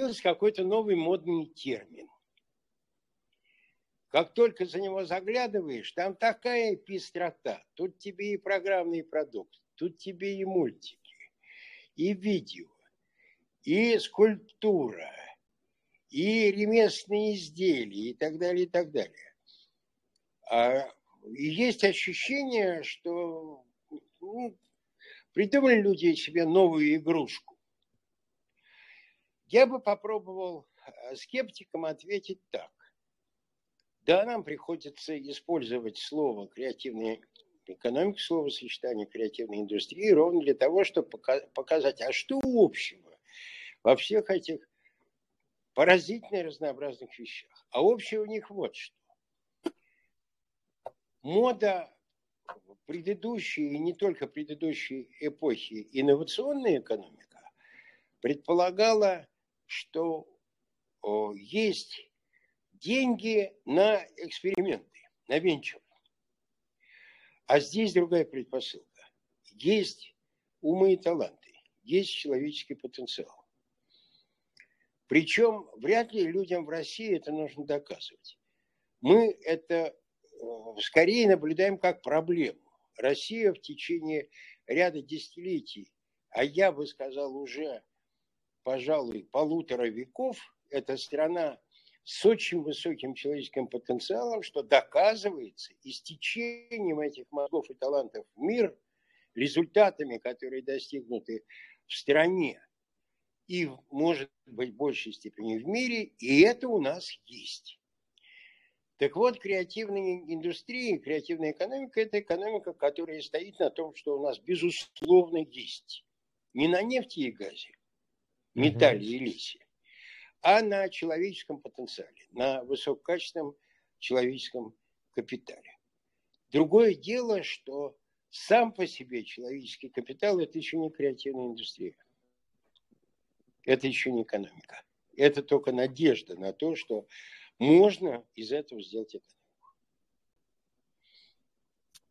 появился какой-то новый модный термин. Как только за него заглядываешь, там такая пестрота. Тут тебе и программный продукт, тут тебе и мультики, и видео, и скульптура, и ремесленные изделия, и так далее, и так далее. А, и есть ощущение, что ну, придумали люди себе новую игрушку. Я бы попробовал э, скептикам ответить так. Да, нам приходится использовать слово креативная экономика, словосочетание креативной индустрии ровно для того, чтобы показать, а что общего во всех этих поразительно разнообразных вещах. А общее у них вот что. Мода предыдущей и не только предыдущей эпохи инновационная экономика предполагала, что есть деньги на эксперименты, на венчур. А здесь другая предпосылка. Есть умы и таланты, есть человеческий потенциал. Причем вряд ли людям в России это нужно доказывать. Мы это э, скорее наблюдаем как проблему. Россия в течение ряда десятилетий, а я бы сказал уже, пожалуй, полутора веков, это страна с очень высоким человеческим потенциалом, что доказывается истечением этих мозгов и талантов в мир, результатами, которые достигнуты в стране, и, может быть, в большей степени в мире, и это у нас есть. Так вот, креативная индустрия, креативная экономика – это экономика, которая стоит на том, что у нас, безусловно, есть. Не на нефти и газе, металле и лесе, а на человеческом потенциале, на высококачественном человеческом капитале. Другое дело, что сам по себе человеческий капитал – это еще не креативная индустрия это еще не экономика. Это только надежда на то, что можно из этого сделать экономику.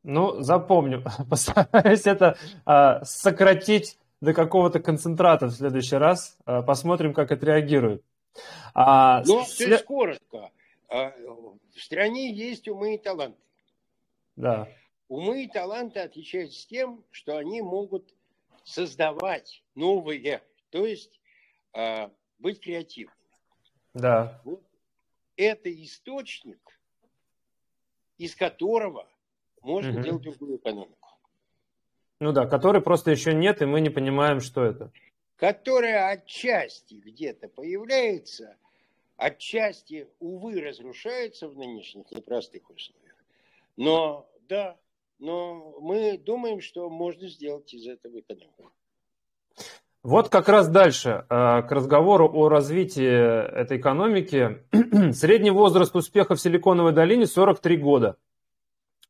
Ну, запомню. Постараюсь это а, сократить до какого-то концентрата в следующий раз. А, посмотрим, как отреагирует. А, ну, след... то есть коротко. А, в стране есть умы и таланты. Да. Умы и таланты отличаются тем, что они могут создавать новые, то есть а, быть креативными. Да. Вот это источник, из которого можно угу. делать другую экономику. Ну да, который просто еще нет, и мы не понимаем, что это. Которая отчасти где-то появляется, отчасти, увы, разрушается в нынешних непростых условиях. Но да, но мы думаем, что можно сделать из этого экономику. Вот как раз дальше, э, к разговору о развитии этой экономики. Средний возраст успеха в Силиконовой долине 43 года.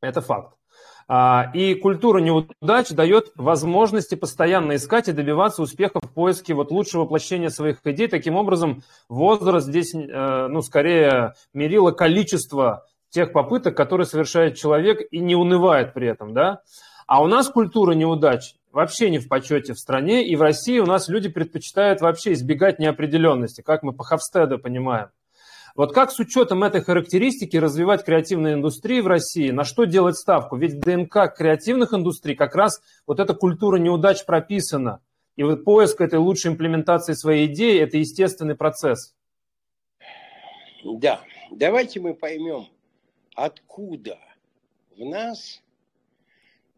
Это факт. А, и культура неудач дает возможности постоянно искать и добиваться успеха в поиске вот лучшего воплощения своих идей. Таким образом, возраст здесь, э, ну, скорее мерило количество тех попыток, которые совершает человек и не унывает при этом, да. А у нас культура неудач вообще не в почете в стране, и в России у нас люди предпочитают вообще избегать неопределенности, как мы по Хавстеду понимаем. Вот как с учетом этой характеристики развивать креативную индустрию в России, на что делать ставку? Ведь ДНК креативных индустрий как раз вот эта культура неудач прописана. И вот поиск этой лучшей имплементации своей идеи – это естественный процесс. Да, давайте мы поймем, откуда в нас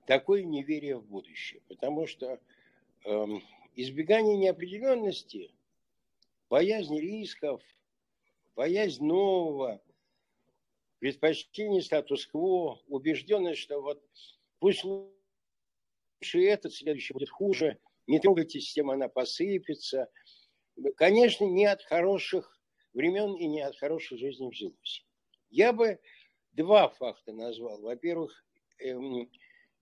такое неверие в будущее. Потому что э, избегание неопределенности, боязнь рисков, боязнь нового, предпочтение статус-кво, убежденность, что вот пусть лучше этот, следующий будет хуже, не трогайте систему, она посыпется. Конечно, не от хороших времен и не от хорошей жизни взялось. Я бы два факта назвал. Во-первых, эм,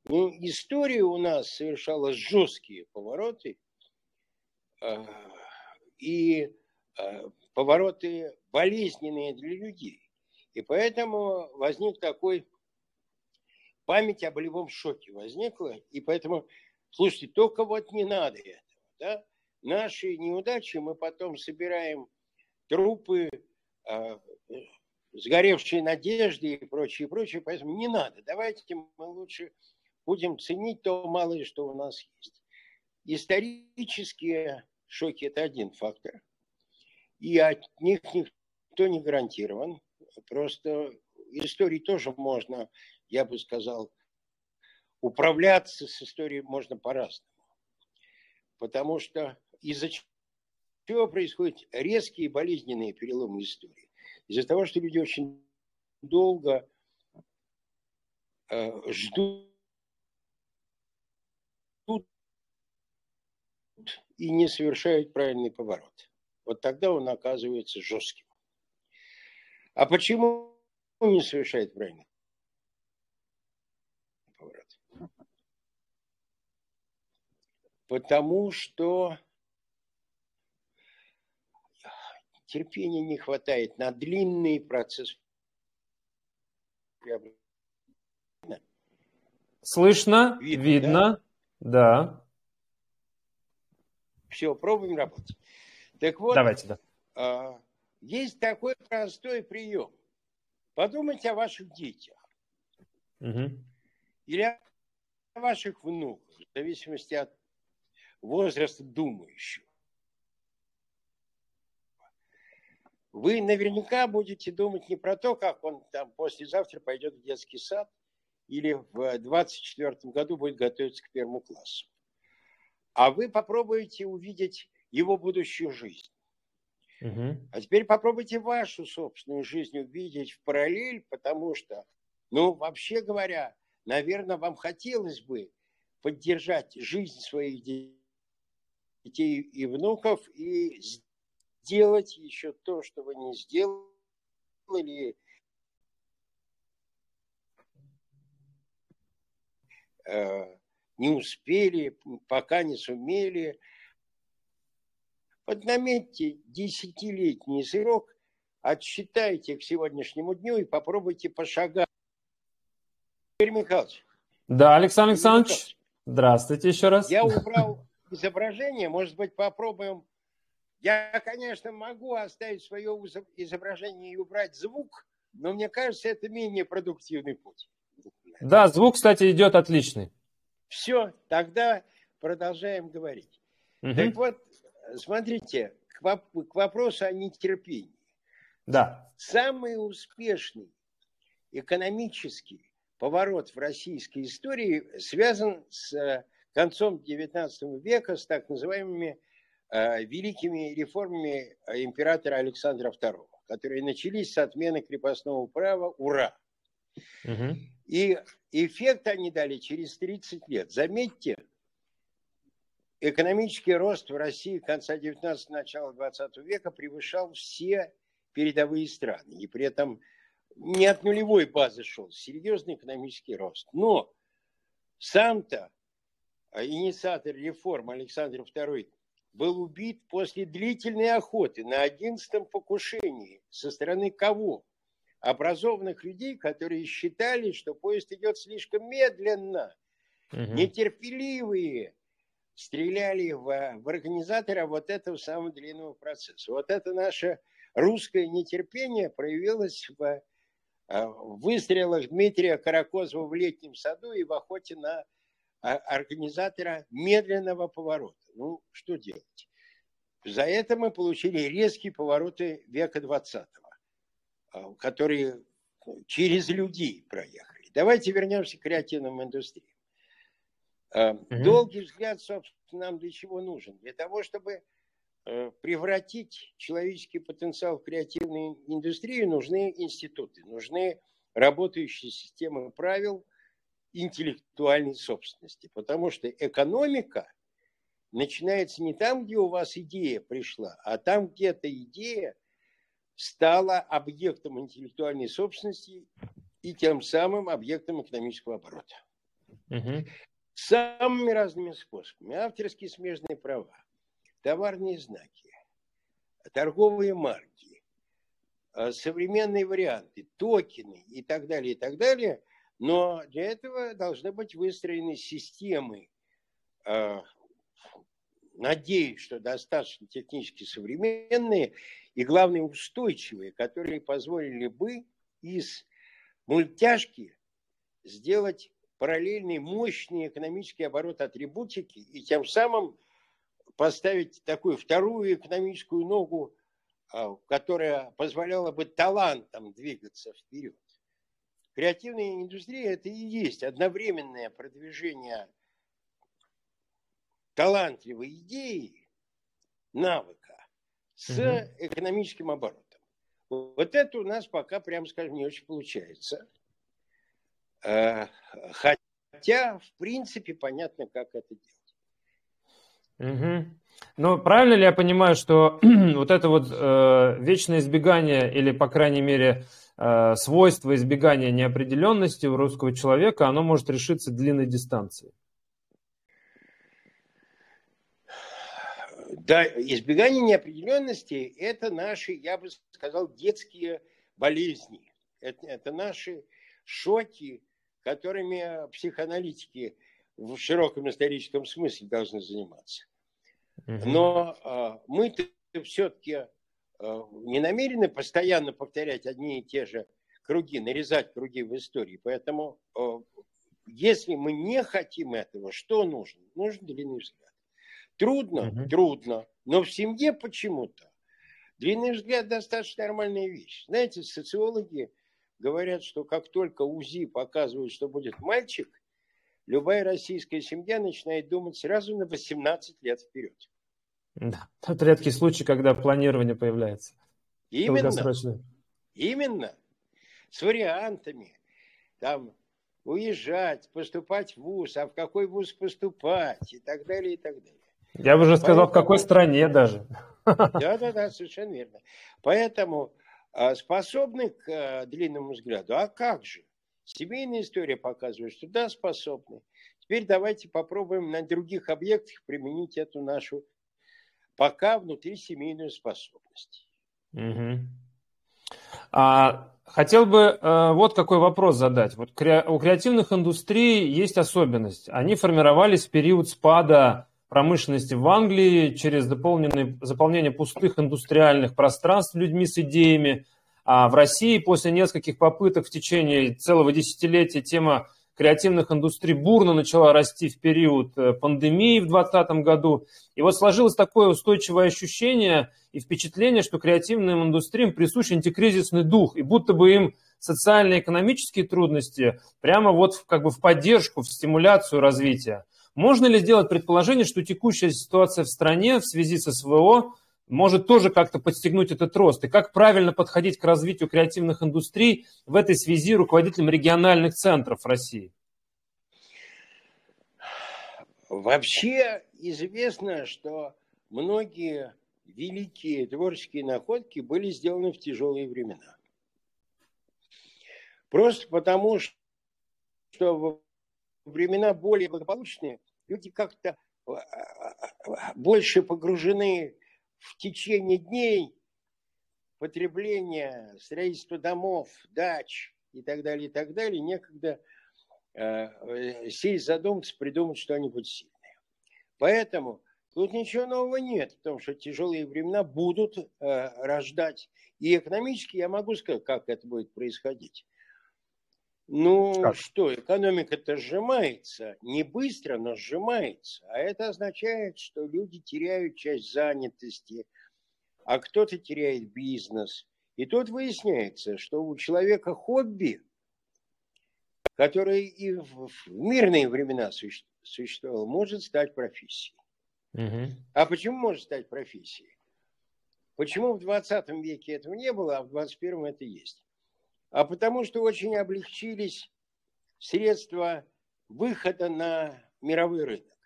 ну, история у нас совершала жесткие повороты э, и э, повороты болезненные для людей. И поэтому возник такой память о болевом шоке возникла. И поэтому, слушайте, только вот не надо этого. Да? наши неудачи мы потом собираем трупы, э, сгоревшие надежды и прочее, прочее. Поэтому не надо. Давайте мы лучше будем ценить то малое, что у нас есть. Исторические шоки – это один фактор. И от них никто не гарантирован. Просто истории тоже можно, я бы сказал, управляться с историей можно по-разному. Потому что из-за чего происходят резкие болезненные переломы истории? Из-за того, что люди очень долго э, ждут и не совершают правильный поворот. Вот тогда он оказывается жестким. А почему он не совершает правильный поворот? Потому что терпения не хватает на длинный процесс Слышно, видно, видно да? да. Все, пробуем работать. Так вот, Давайте, да. Есть такой простой прием. Подумайте о ваших детях. Угу. Или о ваших внуках, в зависимости от возраста думающего. Вы наверняка будете думать не про то, как он там послезавтра пойдет в детский сад или в 24 году будет готовиться к первому классу а вы попробуете увидеть его будущую жизнь. Угу. А теперь попробуйте вашу собственную жизнь увидеть в параллель, потому что, ну, вообще говоря, наверное, вам хотелось бы поддержать жизнь своих детей и внуков и сделать еще то, что вы не сделали, э, не успели, пока не сумели. Вот наметьте десятилетний срок, отсчитайте к сегодняшнему дню и попробуйте пошагать. Игорь Михайлович. Да, Александр Александрович. Здравствуйте еще раз. Я убрал изображение, может быть, попробуем. Я, конечно, могу оставить свое изображение и убрать звук, но мне кажется, это менее продуктивный путь. Да, звук, кстати, идет отличный. Все, тогда продолжаем говорить. Угу. Так вот, смотрите, к, воп- к вопросу о нетерпении. Да. Самый успешный экономический поворот в российской истории связан с э, концом XIX века, с так называемыми э, великими реформами императора Александра II, которые начались с отмены крепостного права. Ура! Угу. И эффект они дали через 30 лет. Заметьте, экономический рост в России конца 19 начала 20 века превышал все передовые страны. И при этом не от нулевой базы шел, серьезный экономический рост. Но сам-то инициатор реформ Александр II был убит после длительной охоты на 11-м покушении со стороны кого? образованных людей, которые считали, что поезд идет слишком медленно, угу. нетерпеливые, стреляли в, в организатора вот этого самого длинного процесса. Вот это наше русское нетерпение проявилось в, в выстрелах Дмитрия Каракозова в летнем саду и в охоте на а, организатора медленного поворота. Ну, что делать? За это мы получили резкие повороты века 20 а, которые через людей проехали. Давайте вернемся к креативным индустриям. Угу. Долгий взгляд, собственно, нам для чего нужен? Для того, чтобы э, превратить человеческий потенциал в креативную индустрию, нужны институты, нужны работающие системы правил интеллектуальной собственности. Потому что экономика начинается не там, где у вас идея пришла, а там, где эта идея – стала объектом интеллектуальной собственности и тем самым объектом экономического оборота. Угу. Самыми разными способами. Авторские смежные права, товарные знаки, торговые марки, э, современные варианты, токены и так далее, и так далее. Но для этого должны быть выстроены системы э, надеюсь, что достаточно технически современные и, главное, устойчивые, которые позволили бы из мультяшки сделать параллельный мощный экономический оборот атрибутики и тем самым поставить такую вторую экономическую ногу, а, которая позволяла бы талантам двигаться вперед. Креативная индустрия – это и есть одновременное продвижение талантливой идеи, навыка с угу. экономическим оборотом. Вот это у нас пока, прямо скажем, не очень получается. Э, хотя, в принципе, понятно, как это делать. Угу. Ну, правильно ли я понимаю, что вот это вот э, вечное избегание или, по крайней мере, э, свойство избегания неопределенности у русского человека, оно может решиться длинной дистанцией? Да, избегание неопределенности – это наши, я бы сказал, детские болезни. Это, это наши шоки, которыми психоаналитики в широком историческом смысле должны заниматься. Но э, мы-то все-таки э, а, не намерены постоянно повторять одни и те же круги, нарезать круги в истории. Поэтому, э, если мы не хотим этого, что нужно? Нужен длинный взгляд. Трудно, угу. трудно, но в семье почему-то длинный взгляд достаточно нормальная вещь. Знаете, социологи говорят, что как только УЗИ показывают, что будет мальчик, любая российская семья начинает думать сразу на 18 лет вперед. Да, это редкий случай, когда планирование появляется. Именно. Именно. С вариантами. Там уезжать, поступать в ВУЗ, а в какой ВУЗ поступать и так далее, и так далее. Я бы уже сказал, Поэтому... в какой стране даже. Да, да, да, совершенно верно. Поэтому способны к а, длинному взгляду. А как же? Семейная история показывает, что да, способны. Теперь давайте попробуем на других объектах применить эту нашу пока внутри семейную способность. Угу. А, хотел бы а, вот какой вопрос задать. Вот кре- у креативных индустрий есть особенность. Они формировались в период спада промышленности в Англии через заполнение пустых индустриальных пространств людьми с идеями. А в России после нескольких попыток в течение целого десятилетия тема креативных индустрий бурно начала расти в период э, пандемии в 2020 году. И вот сложилось такое устойчивое ощущение и впечатление, что креативным индустриям присущ антикризисный дух, и будто бы им социально-экономические трудности прямо вот как бы в поддержку, в стимуляцию развития. Можно ли сделать предположение, что текущая ситуация в стране в связи со СВО может тоже как-то подстегнуть этот рост? И как правильно подходить к развитию креативных индустрий в этой связи руководителям региональных центров России? Вообще известно, что многие великие творческие находки были сделаны в тяжелые времена. Просто потому, что в времена более благополучные люди как-то а, а, а, больше погружены в течение дней потребления, строительства домов, дач и так далее, и так далее, некогда э, сесть, задуматься, придумать что-нибудь сильное. Поэтому тут ничего нового нет в том, что тяжелые времена будут э, рождать. И экономически я могу сказать, как это будет происходить. Ну как? что, экономика-то сжимается, не быстро, но сжимается. А это означает, что люди теряют часть занятости, а кто-то теряет бизнес. И тут выясняется, что у человека хобби, которое и в мирные времена существовало, может стать профессией. Угу. А почему может стать профессией? Почему в 20 веке этого не было, а в 21 это есть? А потому что очень облегчились средства выхода на мировой рынок.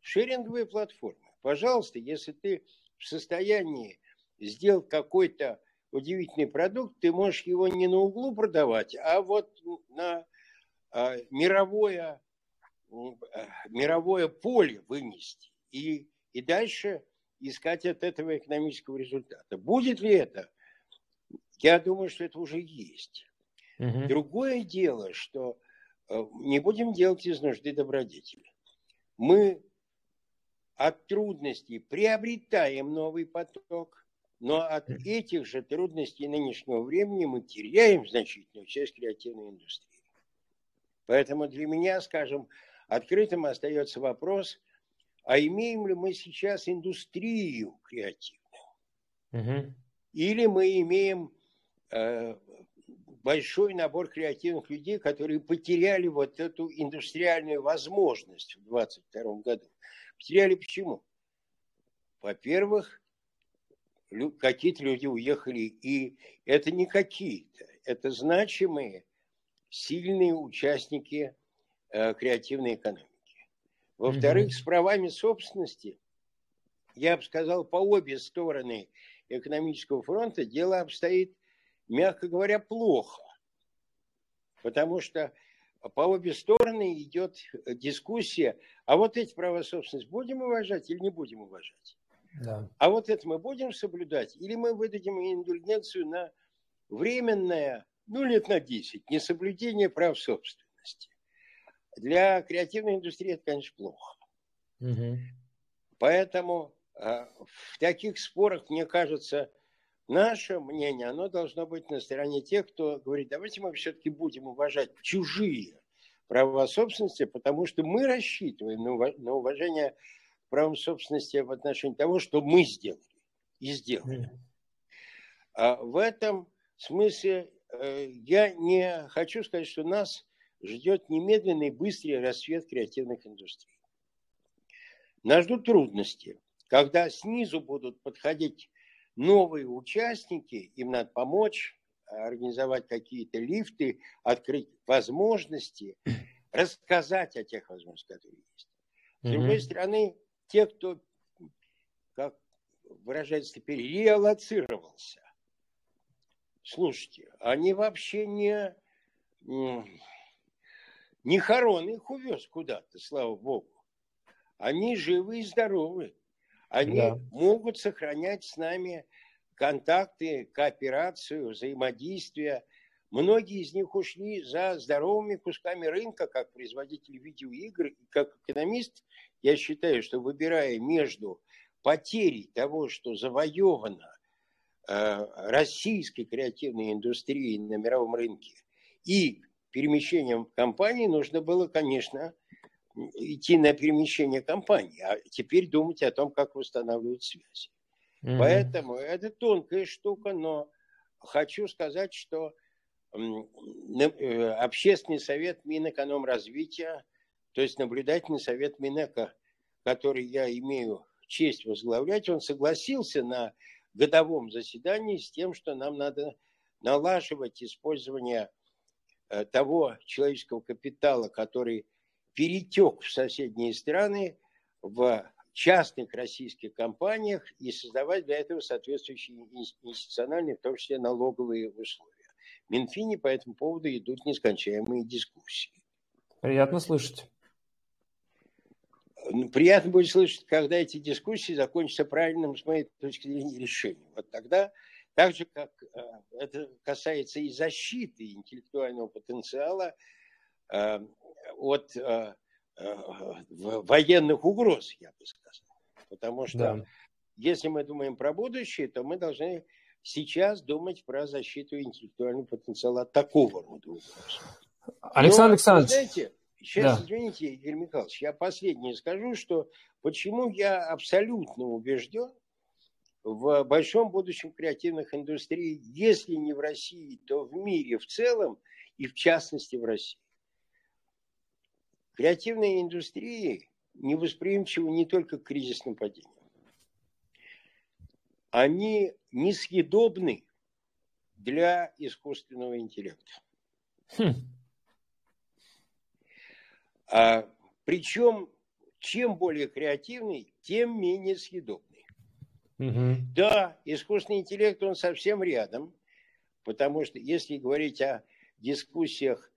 Шеринговые платформы. Пожалуйста, если ты в состоянии сделать какой-то удивительный продукт, ты можешь его не на углу продавать, а вот на а, мировое, а, мировое поле вынести и, и дальше искать от этого экономического результата. Будет ли это? Я думаю, что это уже есть. Угу. Другое дело, что э, не будем делать из нужды добродетели. Мы от трудностей приобретаем новый поток, но от этих же трудностей нынешнего времени мы теряем значительную часть креативной индустрии. Поэтому для меня, скажем, открытым остается вопрос, а имеем ли мы сейчас индустрию креативную? Угу. Или мы имеем э, большой набор креативных людей, которые потеряли вот эту индустриальную возможность в 2022 году. Потеряли почему? Во-первых, какие-то люди уехали, и это не какие-то, это значимые, сильные участники э, креативной экономики. Во-вторых, mm-hmm. с правами собственности, я бы сказал, по обе стороны экономического фронта дело обстоит мягко говоря, плохо. Потому что по обе стороны идет дискуссия, а вот эти права собственности будем уважать или не будем уважать? Да. А вот это мы будем соблюдать, или мы выдадим индульгенцию на временное, ну, лет на 10, несоблюдение прав собственности. Для креативной индустрии это, конечно, плохо. Угу. Поэтому э, в таких спорах, мне кажется, Наше мнение, оно должно быть на стороне тех, кто говорит, давайте мы все-таки будем уважать чужие права собственности, потому что мы рассчитываем на уважение правам собственности в отношении того, что мы сделали и сделали. А в этом смысле э, я не хочу сказать, что нас ждет немедленный быстрый расцвет креативных индустрий. Нас ждут трудности, когда снизу будут подходить новые участники, им надо помочь, организовать какие-то лифты, открыть возможности, рассказать о тех возможностях, которые есть. С другой стороны, те, кто, как выражается теперь, реалоцировался, слушайте, они вообще не, не хорон их увез куда-то, слава богу. Они живы и здоровы. Они да. могут сохранять с нами контакты, кооперацию, взаимодействие. Многие из них ушли за здоровыми кусками рынка, как производитель видеоигр. И как экономист я считаю, что выбирая между потерей того, что завоевано э, российской креативной индустрией на мировом рынке, и перемещением компании, нужно было, конечно, идти на перемещение компании, а теперь думать о том, как восстанавливать связи. Mm-hmm. Поэтому это тонкая штука, но хочу сказать, что э, общественный совет Минэкономразвития, то есть наблюдательный совет Минэка, который я имею честь возглавлять, он согласился на годовом заседании с тем, что нам надо налаживать использование э, того человеческого капитала, который перетек в соседние страны в частных российских компаниях и создавать для этого соответствующие институциональные, в том числе налоговые условия. В Минфине по этому поводу идут нескончаемые дискуссии. Приятно слышать. Ну, приятно будет слышать, когда эти дискуссии закончатся правильным, с моей точки зрения, решением. Вот тогда, так же, как э, это касается и защиты интеллектуального потенциала, э, от э, э, военных угроз, я бы сказал. Потому что да. если мы думаем про будущее, то мы должны сейчас думать про защиту интеллектуального потенциала от такого рода угроз. Александр Но, Александрович. Знаете, сейчас, да. извините, Игорь Михайлович, я последнее скажу, что почему я абсолютно убежден в большом будущем креативных индустрий, если не в России, то в мире в целом и в частности в России. Креативные индустрии невосприимчивы не только к кризисным падениям. Они несъедобны для искусственного интеллекта. Хм. А, причем, чем более креативный, тем менее съедобный. Угу. Да, искусственный интеллект, он совсем рядом, потому что если говорить о дискуссиях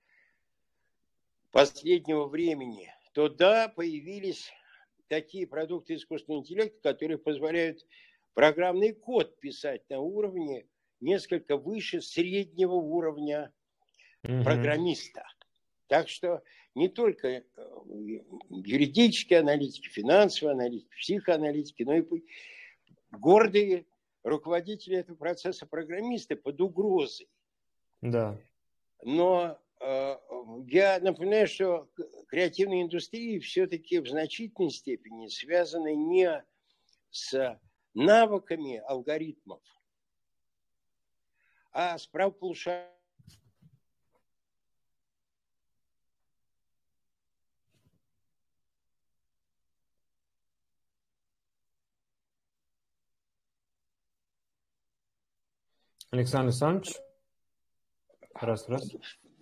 последнего времени, то да, появились такие продукты искусственного интеллекта, которые позволяют программный код писать на уровне несколько выше среднего уровня угу. программиста. Так что не только э, юридические аналитики, финансовые аналитики, психоаналитики, но и гордые руководители этого процесса программисты под угрозой. Да. Но э, я напоминаю, что креативные индустрии все-таки в значительной степени связаны не с навыками алгоритмов, а с правополушарием Александр Александрович. Раз, раз.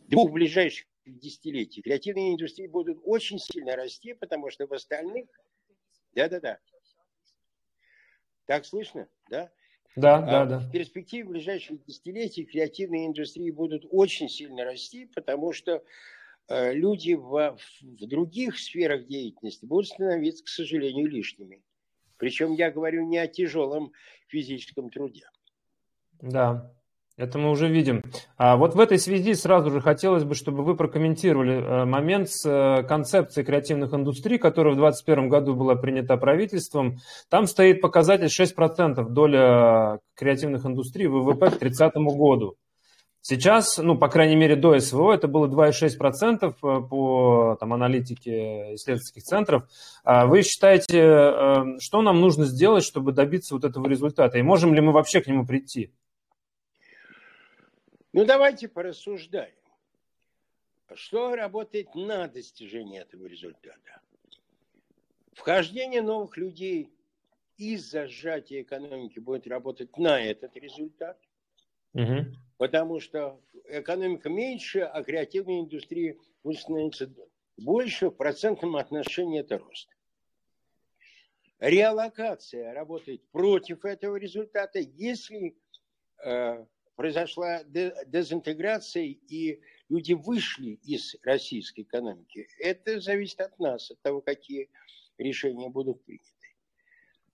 Двух ближайших десятилетий креативные индустрии будут очень сильно расти, потому что в остальных... Да-да-да. Так слышно? Да? Да, а да, да. В перспективе ближайших десятилетий креативные индустрии будут очень сильно расти, потому что э, люди в, в других сферах деятельности будут становиться, к сожалению, лишними. Причем я говорю не о тяжелом физическом труде. Да, это мы уже видим. А вот в этой связи сразу же хотелось бы, чтобы вы прокомментировали э, момент с э, концепцией креативных индустрий, которая в 2021 году была принята правительством. Там стоит показатель 6% доля креативных индустрий ВВП к 30 году. Сейчас, ну, по крайней мере, до СВО это было 2,6% э, по там, аналитике исследовательских центров. А вы считаете, что нам нужно сделать, чтобы добиться вот этого результата? И можем ли мы вообще к нему прийти? Ну, давайте порассуждаем. Что работает на достижение этого результата? Вхождение новых людей из-за сжатия экономики будет работать на этот результат. Угу. Потому что экономика меньше, а креативная индустрия будет становиться больше, в процентном отношении это рост. Реалокация работает против этого результата, если э, произошла дезинтеграция, и люди вышли из российской экономики. Это зависит от нас, от того, какие решения будут приняты.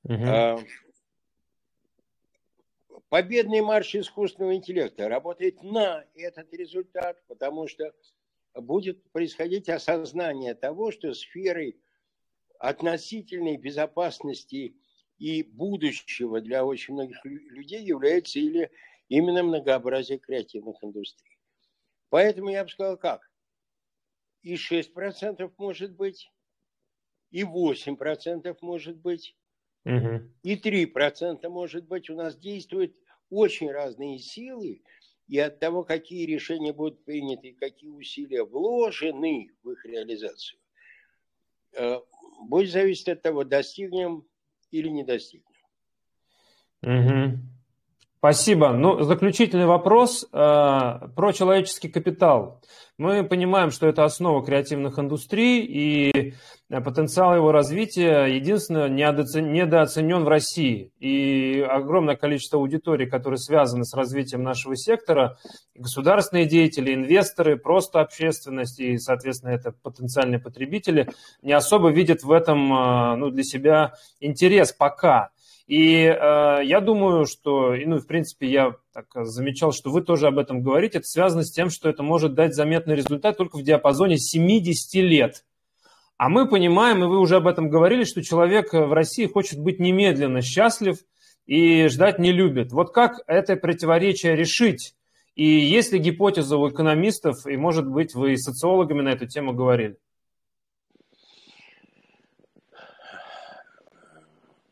Угу. Победный марш искусственного интеллекта работает на этот результат, потому что будет происходить осознание того, что сферой относительной безопасности и будущего для очень многих людей является или именно многообразие креативных индустрий. Поэтому я бы сказал как? И 6% может быть, и 8% может быть, угу. и 3% может быть. У нас действуют очень разные силы, и от того, какие решения будут приняты, какие усилия вложены в их реализацию, э, будет зависеть от того, достигнем или не достигнем. Угу. Спасибо. Ну, заключительный вопрос э, про человеческий капитал. Мы понимаем, что это основа креативных индустрий, и потенциал его развития, единственное, недооценен в России. И огромное количество аудиторий, которые связаны с развитием нашего сектора, государственные деятели, инвесторы, просто общественность и, соответственно, это потенциальные потребители, не особо видят в этом э, ну, для себя интерес пока. И э, я думаю, что, и, ну, в принципе, я так замечал, что вы тоже об этом говорите, это связано с тем, что это может дать заметный результат только в диапазоне 70 лет. А мы понимаем, и вы уже об этом говорили, что человек в России хочет быть немедленно счастлив и ждать не любит. Вот как это противоречие решить? И есть ли гипотеза у экономистов, и, может быть, вы с социологами на эту тему говорили?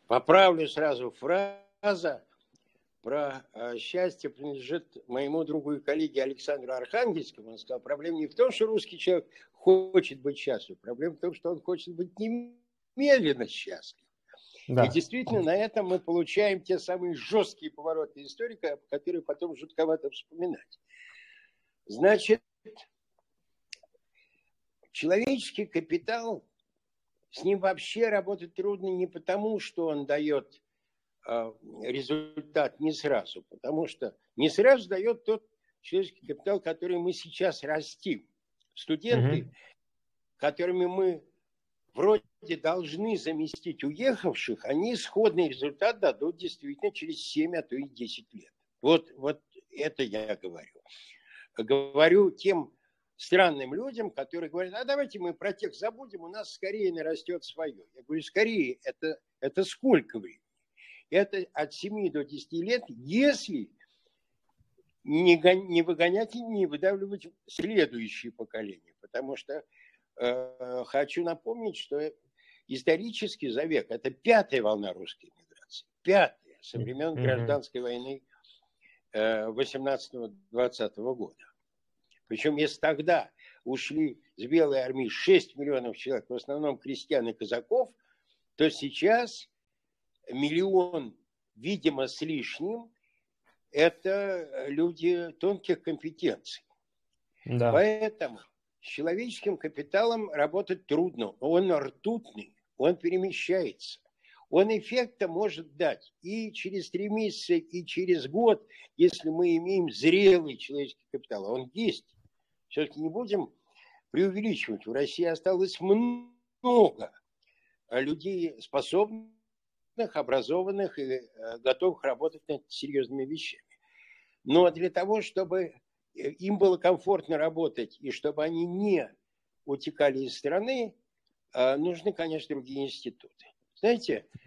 Поправлю сразу фраза про э, счастье принадлежит моему другу и коллеге Александру Архангельскому. Он сказал, проблема не в том, что русский человек хочет быть счастлив, проблема в том, что он хочет быть немедленно счастлив. Да. И действительно, на этом мы получаем те самые жесткие повороты истории, которые потом жутковато вспоминать. Значит, человеческий капитал с ним вообще работать трудно не потому, что он дает э, результат не сразу, потому что не сразу дает тот человеческий капитал, который мы сейчас растим. Студенты, угу. которыми мы вроде должны заместить уехавших, они исходный результат дадут действительно через 7, а то и 10 лет. Вот, вот это я говорю. Говорю тем странным людям, которые говорят, а давайте мы про тех забудем, у нас скорее нарастет свое. Я говорю, скорее, это, это сколько времени? Это от 7 до 10 лет, если не, не выгонять и не выдавливать следующее поколение. Потому что э, хочу напомнить, что исторически за век это пятая волна русской миграции. Пятая со времен гражданской войны э, 18-20 года. Причем если тогда ушли с Белой армии 6 миллионов человек, в основном крестьян и казаков, то сейчас миллион, видимо, с лишним, это люди тонких компетенций. Да. Поэтому с человеческим капиталом работать трудно. Он ртутный, он перемещается. Он эффекта может дать и через три месяца, и через год, если мы имеем зрелый человеческий капитал. Он есть. Все-таки не будем преувеличивать. В России осталось много людей способных, образованных и э, готовых работать над серьезными вещами. Но для того, чтобы э, им было комфортно работать и чтобы они не утекали из страны, э, нужны, конечно, другие институты. Знаете, а,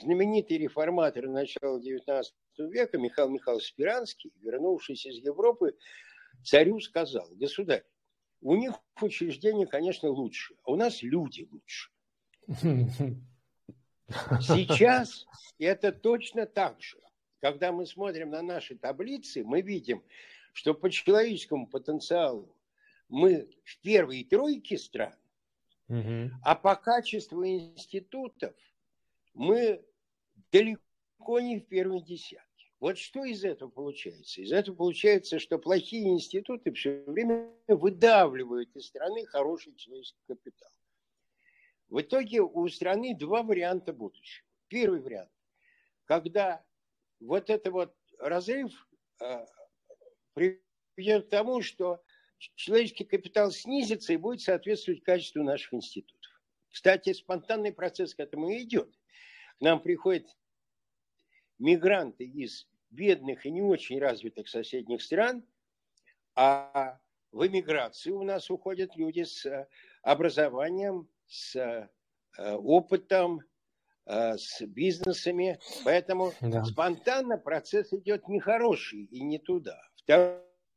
знаменитый реформатор начала XIX века Михаил Михайлович Спиранский, вернувшись из Европы, царю сказал, государь, у них учреждения, конечно, лучше, а у нас люди лучше. Сейчас это точно так же. Когда мы смотрим на наши таблицы, мы видим, что по человеческому потенциалу мы в первой тройке стран, а по качеству институтов мы далеко не в первой десятке. Вот что из этого получается? Из этого получается, что плохие институты все время выдавливают из страны хороший человеческий капитал. В итоге у страны два варианта будущего. Первый вариант, когда вот это вот разрыв э, приведет к тому, что человеческий капитал снизится и будет соответствовать качеству наших институтов. Кстати, спонтанный процесс к этому и идет. К нам приходят мигранты из бедных и не очень развитых соседних стран, а в эмиграцию у нас уходят люди с э, образованием, с э, опытом, э, с бизнесами. Поэтому да. спонтанно процесс идет нехороший и не туда.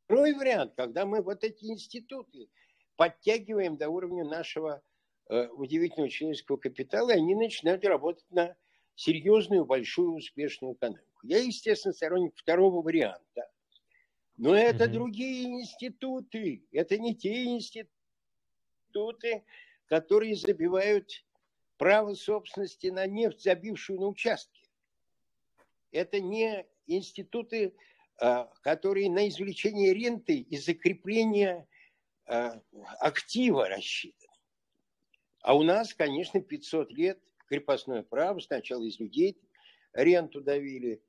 Второй вариант, когда мы вот эти институты подтягиваем до уровня нашего удивительного человеческого капитала, и они начинают работать на серьезную, большую, успешную экономику. Я, естественно, сторонник второго варианта. Но это mm-hmm. другие институты. Это не те институты, которые забивают право собственности на нефть, забившую на участки. Это не институты, которые на извлечение ренты и закрепление а, актива рассчитаны. А у нас, конечно, 500 лет крепостное право, сначала из людей ренту давили,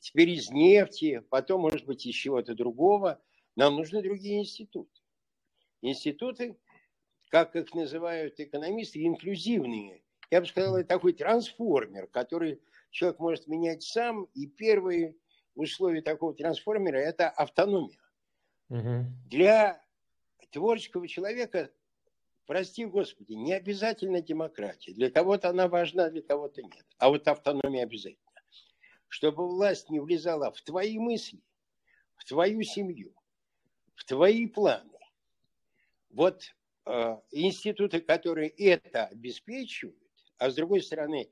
теперь из нефти, потом, может быть, из чего-то другого. Нам нужны другие институты. Институты, как их называют экономисты, инклюзивные. Я бы сказал, это такой трансформер, который человек может менять сам. И первые условия такого трансформера – это автономия. Угу. Для творческого человека, прости Господи, не обязательно демократия. Для кого-то она важна, для кого-то нет. А вот автономия обязательно чтобы власть не влезала в твои мысли, в твою семью, в твои планы. Вот э, институты, которые это обеспечивают, а с другой стороны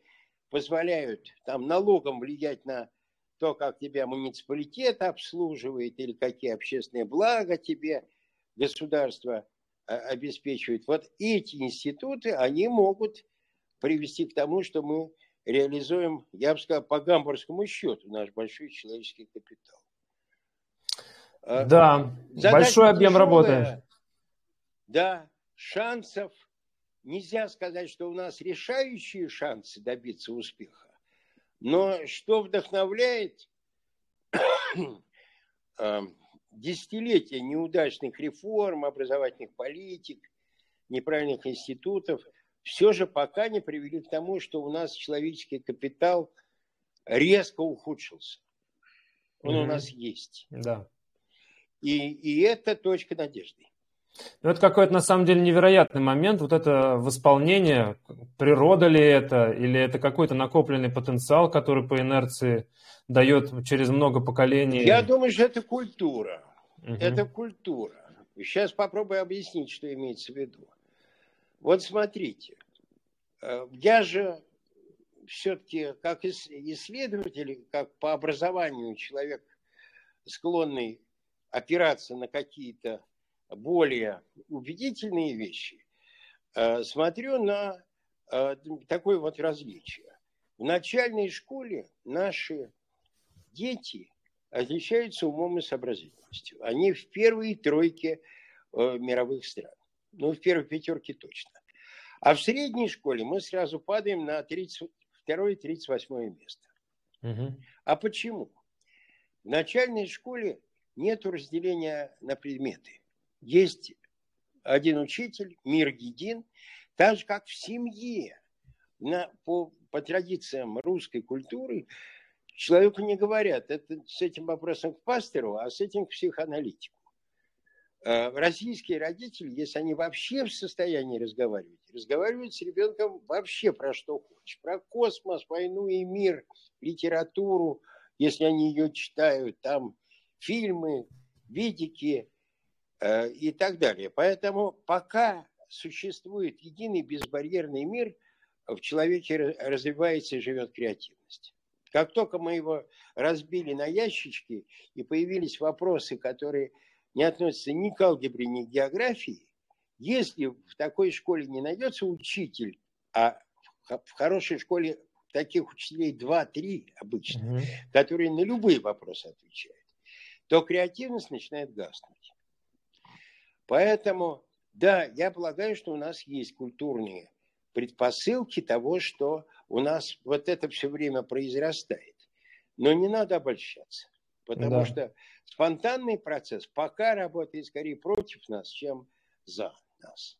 позволяют там налогом влиять на то, как тебя муниципалитет обслуживает или какие общественные блага тебе государство э, обеспечивает. Вот эти институты, они могут привести к тому, что мы реализуем, я бы сказал, по гамбургскому счету наш большой человеческий капитал. А, да, Задача большой объем тяжелая. работы. Да, шансов нельзя сказать, что у нас решающие шансы добиться успеха. Но что вдохновляет а, десятилетия неудачных реформ, образовательных политик, неправильных институтов – все же пока не привели к тому, что у нас человеческий капитал резко ухудшился. Он mm-hmm. у нас есть. Да. И, и это точка надежды. Ну, это какой-то, на самом деле, невероятный момент. Вот это восполнение, природа ли это, или это какой-то накопленный потенциал, который по инерции дает через много поколений? Я думаю, что это культура. Угу. Это культура. Сейчас попробую объяснить, что имеется в виду. Вот смотрите, э, я же все-таки как исследователь, как по образованию человек склонный опираться на какие-то более убедительные вещи, э, смотрю на э, такое вот различие. В начальной школе наши дети отличаются умом и сообразительностью. Они в первой тройке э, мировых стран. Ну, в первой пятерке точно. А в средней школе мы сразу падаем на 32-38 место. Угу. А почему? В начальной школе нет разделения на предметы есть один учитель, мир един, так же, как в семье. На, по, по традициям русской культуры человеку не говорят, это с этим вопросом к пастору, а с этим к психоаналитику. Э, российские родители, если они вообще в состоянии разговаривать, разговаривают с ребенком вообще про что хочешь. Про космос, войну и мир, литературу, если они ее читают, там фильмы, видики, и так далее. Поэтому пока существует единый безбарьерный мир, в человеке развивается и живет креативность. Как только мы его разбили на ящички и появились вопросы, которые не относятся ни к алгебре, ни к географии, если в такой школе не найдется учитель, а в хорошей школе таких учителей 2-3 обычно, угу. которые на любые вопросы отвечают, то креативность начинает гаснуть. Поэтому, да, я полагаю, что у нас есть культурные предпосылки того, что у нас вот это все время произрастает. Но не надо обольщаться, потому да. что спонтанный процесс пока работает скорее против нас, чем за нас.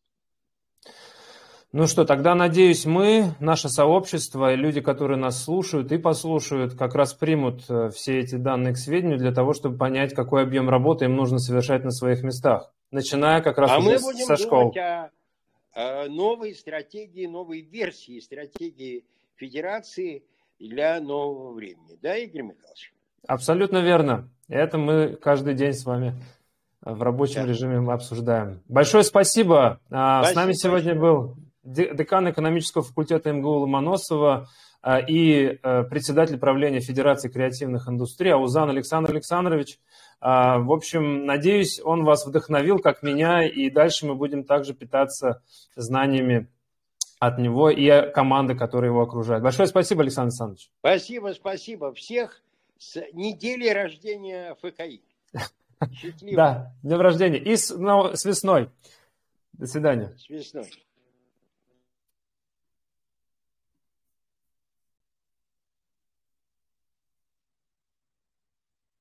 Ну что, тогда, надеюсь, мы, наше сообщество и люди, которые нас слушают и послушают, как раз примут э, все эти данные к сведению для того, чтобы понять, какой объем работы им нужно совершать на своих местах начиная как раз а мы будем со школ. О, о новой стратегии, новой версии стратегии Федерации для нового времени. Да, Игорь Михайлович? Абсолютно верно. Это мы каждый день с вами в рабочем да. режиме обсуждаем. Большое спасибо. А, спасибо. С нами сегодня был декан экономического факультета МГУ Ломоносова а, и э, председатель правления Федерации креативных индустрий Аузан Александр Александрович. А, в общем, надеюсь, он вас вдохновил, как меня, и дальше мы будем также питаться знаниями от него и команды, которая его окружает. Большое спасибо, Александр Александрович. Спасибо, спасибо. Всех с недели рождения ФКИ. Да, днем рождения. И с, ну, с весной. До свидания. С весной.